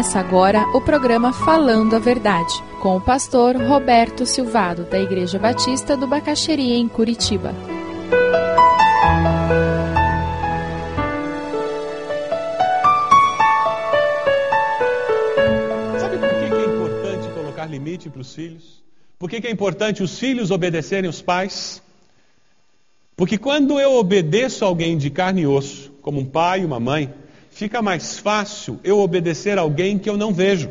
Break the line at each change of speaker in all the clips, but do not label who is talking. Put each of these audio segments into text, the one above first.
Começa agora o programa Falando a Verdade, com o pastor Roberto Silvado, da Igreja Batista do Bacaxeria, em Curitiba.
Sabe por que é importante colocar limite para os filhos? Por que é importante os filhos obedecerem os pais? Porque quando eu obedeço alguém de carne e osso, como um pai e uma mãe, fica mais fácil eu obedecer alguém que eu não vejo.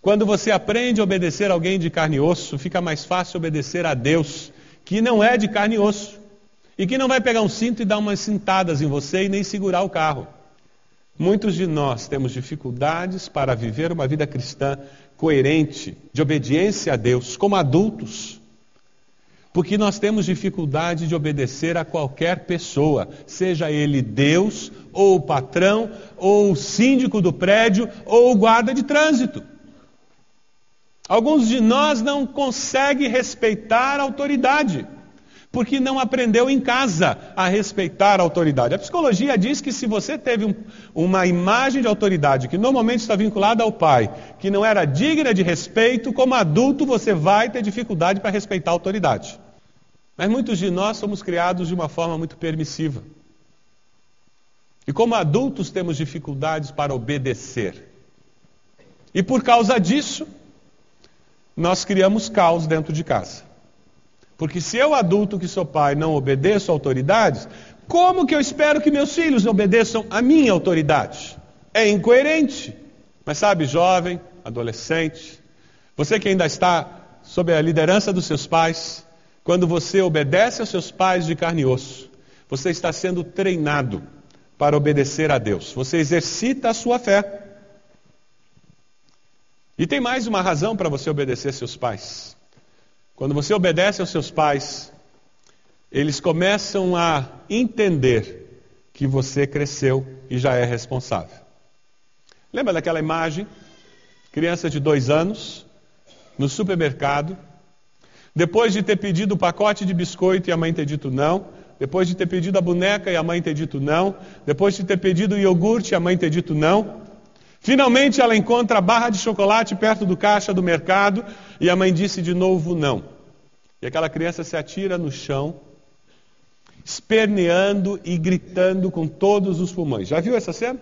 Quando você aprende a obedecer alguém de carne e osso, fica mais fácil obedecer a Deus, que não é de carne e osso, e que não vai pegar um cinto e dar umas cintadas em você e nem segurar o carro. Muitos de nós temos dificuldades para viver uma vida cristã coerente, de obediência a Deus, como adultos. Porque nós temos dificuldade de obedecer a qualquer pessoa, seja ele Deus, ou o patrão, ou o síndico do prédio, ou o guarda de trânsito. Alguns de nós não conseguem respeitar a autoridade, porque não aprendeu em casa a respeitar a autoridade. A psicologia diz que se você teve um, uma imagem de autoridade que normalmente está vinculada ao pai, que não era digna de respeito, como adulto você vai ter dificuldade para respeitar a autoridade. Mas muitos de nós somos criados de uma forma muito permissiva. E como adultos temos dificuldades para obedecer. E por causa disso, nós criamos caos dentro de casa. Porque se eu, adulto que sou pai, não obedeço autoridades, como que eu espero que meus filhos obedeçam a minha autoridade? É incoerente. Mas sabe, jovem, adolescente, você que ainda está sob a liderança dos seus pais, quando você obedece aos seus pais de carne e osso, você está sendo treinado para obedecer a Deus. Você exercita a sua fé. E tem mais uma razão para você obedecer seus pais. Quando você obedece aos seus pais, eles começam a entender que você cresceu e já é responsável. Lembra daquela imagem? Criança de dois anos, no supermercado, depois de ter pedido o pacote de biscoito e a mãe ter dito não, depois de ter pedido a boneca e a mãe ter dito não, depois de ter pedido o iogurte e a mãe ter dito não, finalmente ela encontra a barra de chocolate perto do caixa do mercado e a mãe disse de novo não. E aquela criança se atira no chão, esperneando e gritando com todos os pulmões. Já viu essa cena?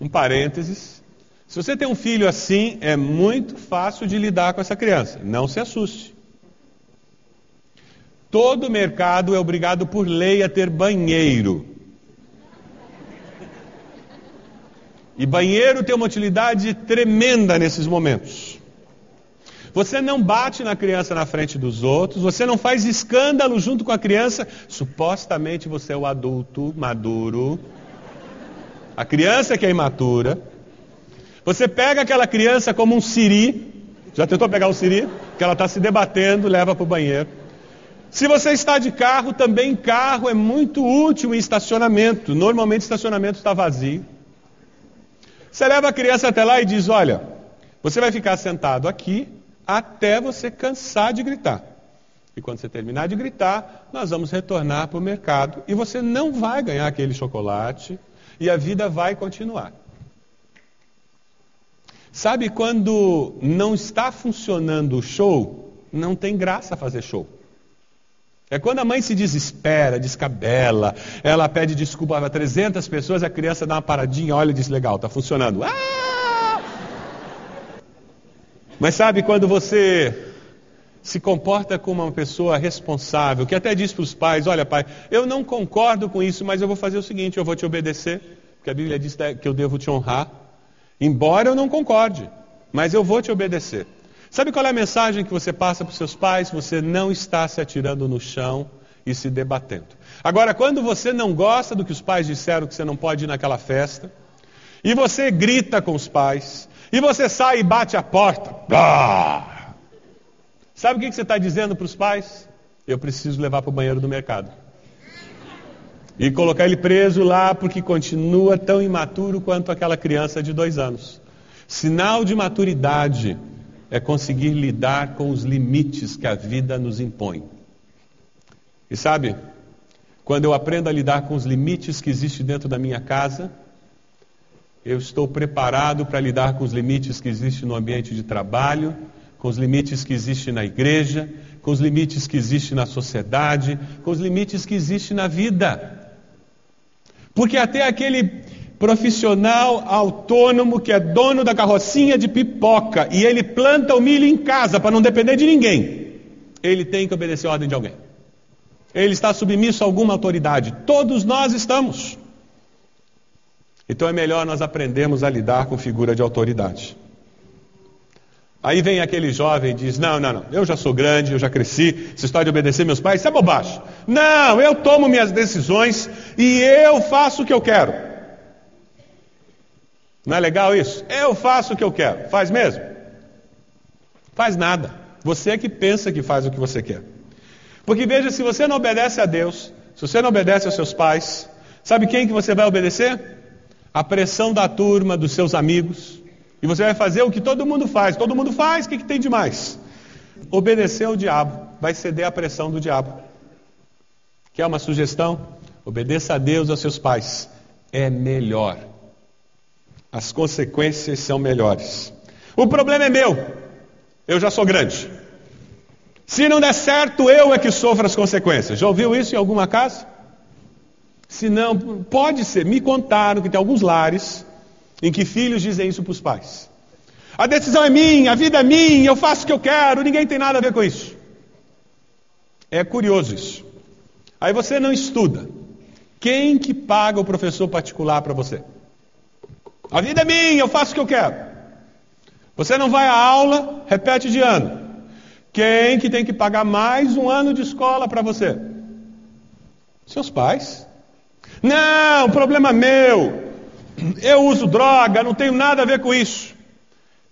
Um parênteses. Se você tem um filho assim, é muito fácil de lidar com essa criança. Não se assuste. Todo mercado é obrigado por lei a ter banheiro. E banheiro tem uma utilidade tremenda nesses momentos. Você não bate na criança na frente dos outros, você não faz escândalo junto com a criança. Supostamente você é o adulto maduro. A criança que é imatura. Você pega aquela criança como um siri. Já tentou pegar um siri? Que ela está se debatendo, leva para o banheiro. Se você está de carro, também carro é muito útil em estacionamento. Normalmente estacionamento está vazio. Você leva a criança até lá e diz: Olha, você vai ficar sentado aqui até você cansar de gritar. E quando você terminar de gritar, nós vamos retornar para o mercado e você não vai ganhar aquele chocolate e a vida vai continuar. Sabe quando não está funcionando o show, não tem graça fazer show. É quando a mãe se desespera, descabela, ela pede desculpa para 300 pessoas, a criança dá uma paradinha, olha e diz: legal, está funcionando. Ah! Mas sabe quando você se comporta como uma pessoa responsável, que até diz para os pais: olha, pai, eu não concordo com isso, mas eu vou fazer o seguinte: eu vou te obedecer, porque a Bíblia diz que eu devo te honrar, embora eu não concorde, mas eu vou te obedecer. Sabe qual é a mensagem que você passa para os seus pais? Você não está se atirando no chão e se debatendo. Agora, quando você não gosta do que os pais disseram que você não pode ir naquela festa, e você grita com os pais, e você sai e bate a porta, ah! sabe o que você está dizendo para os pais? Eu preciso levar para o banheiro do mercado. E colocar ele preso lá porque continua tão imaturo quanto aquela criança de dois anos. Sinal de maturidade é conseguir lidar com os limites que a vida nos impõe. E sabe, quando eu aprendo a lidar com os limites que existem dentro da minha casa, Eu estou preparado para lidar com os limites que existem no ambiente de trabalho, com os limites que existem na igreja, com os limites que existem na sociedade, com os limites que existem na vida. Porque até aquele profissional autônomo que é dono da carrocinha de pipoca e ele planta o milho em casa para não depender de ninguém, ele tem que obedecer a ordem de alguém. Ele está submisso a alguma autoridade. Todos nós estamos. Então é melhor nós aprendermos a lidar com figura de autoridade. Aí vem aquele jovem e diz: Não, não, não, eu já sou grande, eu já cresci, essa história de obedecer meus pais, isso é bobagem. Não, eu tomo minhas decisões e eu faço o que eu quero. Não é legal isso? Eu faço o que eu quero. Faz mesmo? Faz nada. Você é que pensa que faz o que você quer. Porque veja, se você não obedece a Deus, se você não obedece aos seus pais, sabe quem que você vai obedecer? A pressão da turma, dos seus amigos. E você vai fazer o que todo mundo faz. Todo mundo faz, o que, que tem de mais? Obedecer ao diabo, vai ceder à pressão do diabo. Quer uma sugestão? Obedeça a Deus aos seus pais. É melhor. As consequências são melhores. O problema é meu. Eu já sou grande. Se não der certo, eu é que sofro as consequências. Já ouviu isso em alguma casa? Se não, pode ser. Me contaram que tem alguns lares em que filhos dizem isso para os pais. A decisão é minha, a vida é minha, eu faço o que eu quero, ninguém tem nada a ver com isso. É curioso isso. Aí você não estuda. Quem que paga o professor particular para você? A vida é minha, eu faço o que eu quero. Você não vai à aula, repete de ano. Quem que tem que pagar mais um ano de escola para você? Seus pais. Não, problema meu. Eu uso droga, não tenho nada a ver com isso.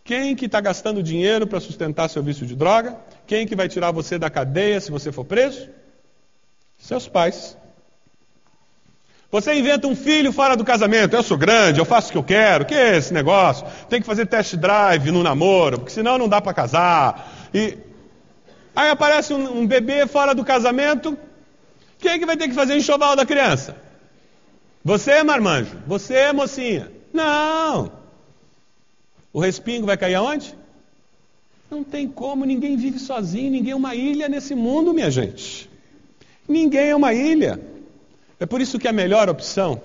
Quem que está gastando dinheiro para sustentar seu vício de droga? Quem que vai tirar você da cadeia se você for preso? Seus pais. Você inventa um filho fora do casamento. Eu sou grande, eu faço o que eu quero. Que é esse negócio? Tem que fazer test drive no namoro, porque senão não dá para casar. E Aí aparece um, um bebê fora do casamento. Quem é que vai ter que fazer enxoval da criança? Você marmanjo? Você mocinha? Não. O respingo vai cair aonde? Não tem como, ninguém vive sozinho, ninguém é uma ilha nesse mundo, minha gente. Ninguém é uma ilha. É por isso que a melhor opção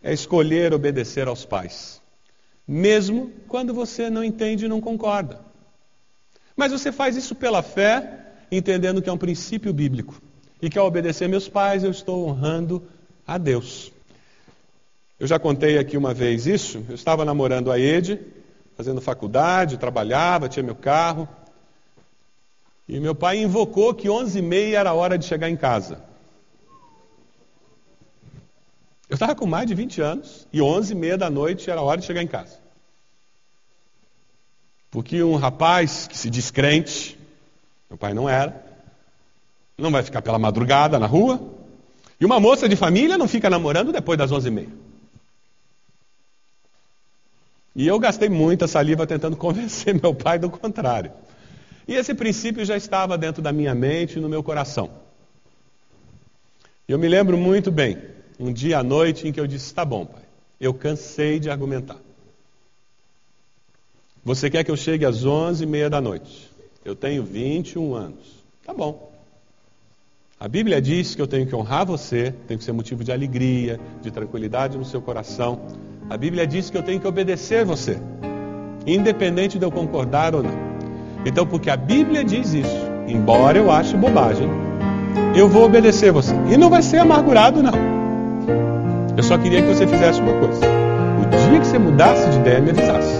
é escolher obedecer aos pais, mesmo quando você não entende e não concorda. Mas você faz isso pela fé, entendendo que é um princípio bíblico. E que ao obedecer meus pais, eu estou honrando a Deus. Eu já contei aqui uma vez isso. Eu estava namorando a Ede, fazendo faculdade, trabalhava, tinha meu carro. E meu pai invocou que 11h30 era a hora de chegar em casa. Eu estava com mais de 20 anos e 11h30 da noite era a hora de chegar em casa. Porque um rapaz que se diz crente, meu pai não era, não vai ficar pela madrugada na rua, e uma moça de família não fica namorando depois das onze e meia. E eu gastei muita saliva tentando convencer meu pai do contrário. E esse princípio já estava dentro da minha mente e no meu coração. Eu me lembro muito bem, um dia à noite em que eu disse: Tá bom, pai, eu cansei de argumentar. Você quer que eu chegue às onze e meia da noite? Eu tenho 21 anos. Tá bom. A Bíblia diz que eu tenho que honrar você, tem que ser motivo de alegria, de tranquilidade no seu coração. A Bíblia diz que eu tenho que obedecer você, independente de eu concordar ou não. Então, porque a Bíblia diz isso, embora eu ache bobagem, eu vou obedecer você. E não vai ser amargurado, não. Eu só queria que você fizesse uma coisa. O dia que você mudasse de ideia, me avisasse.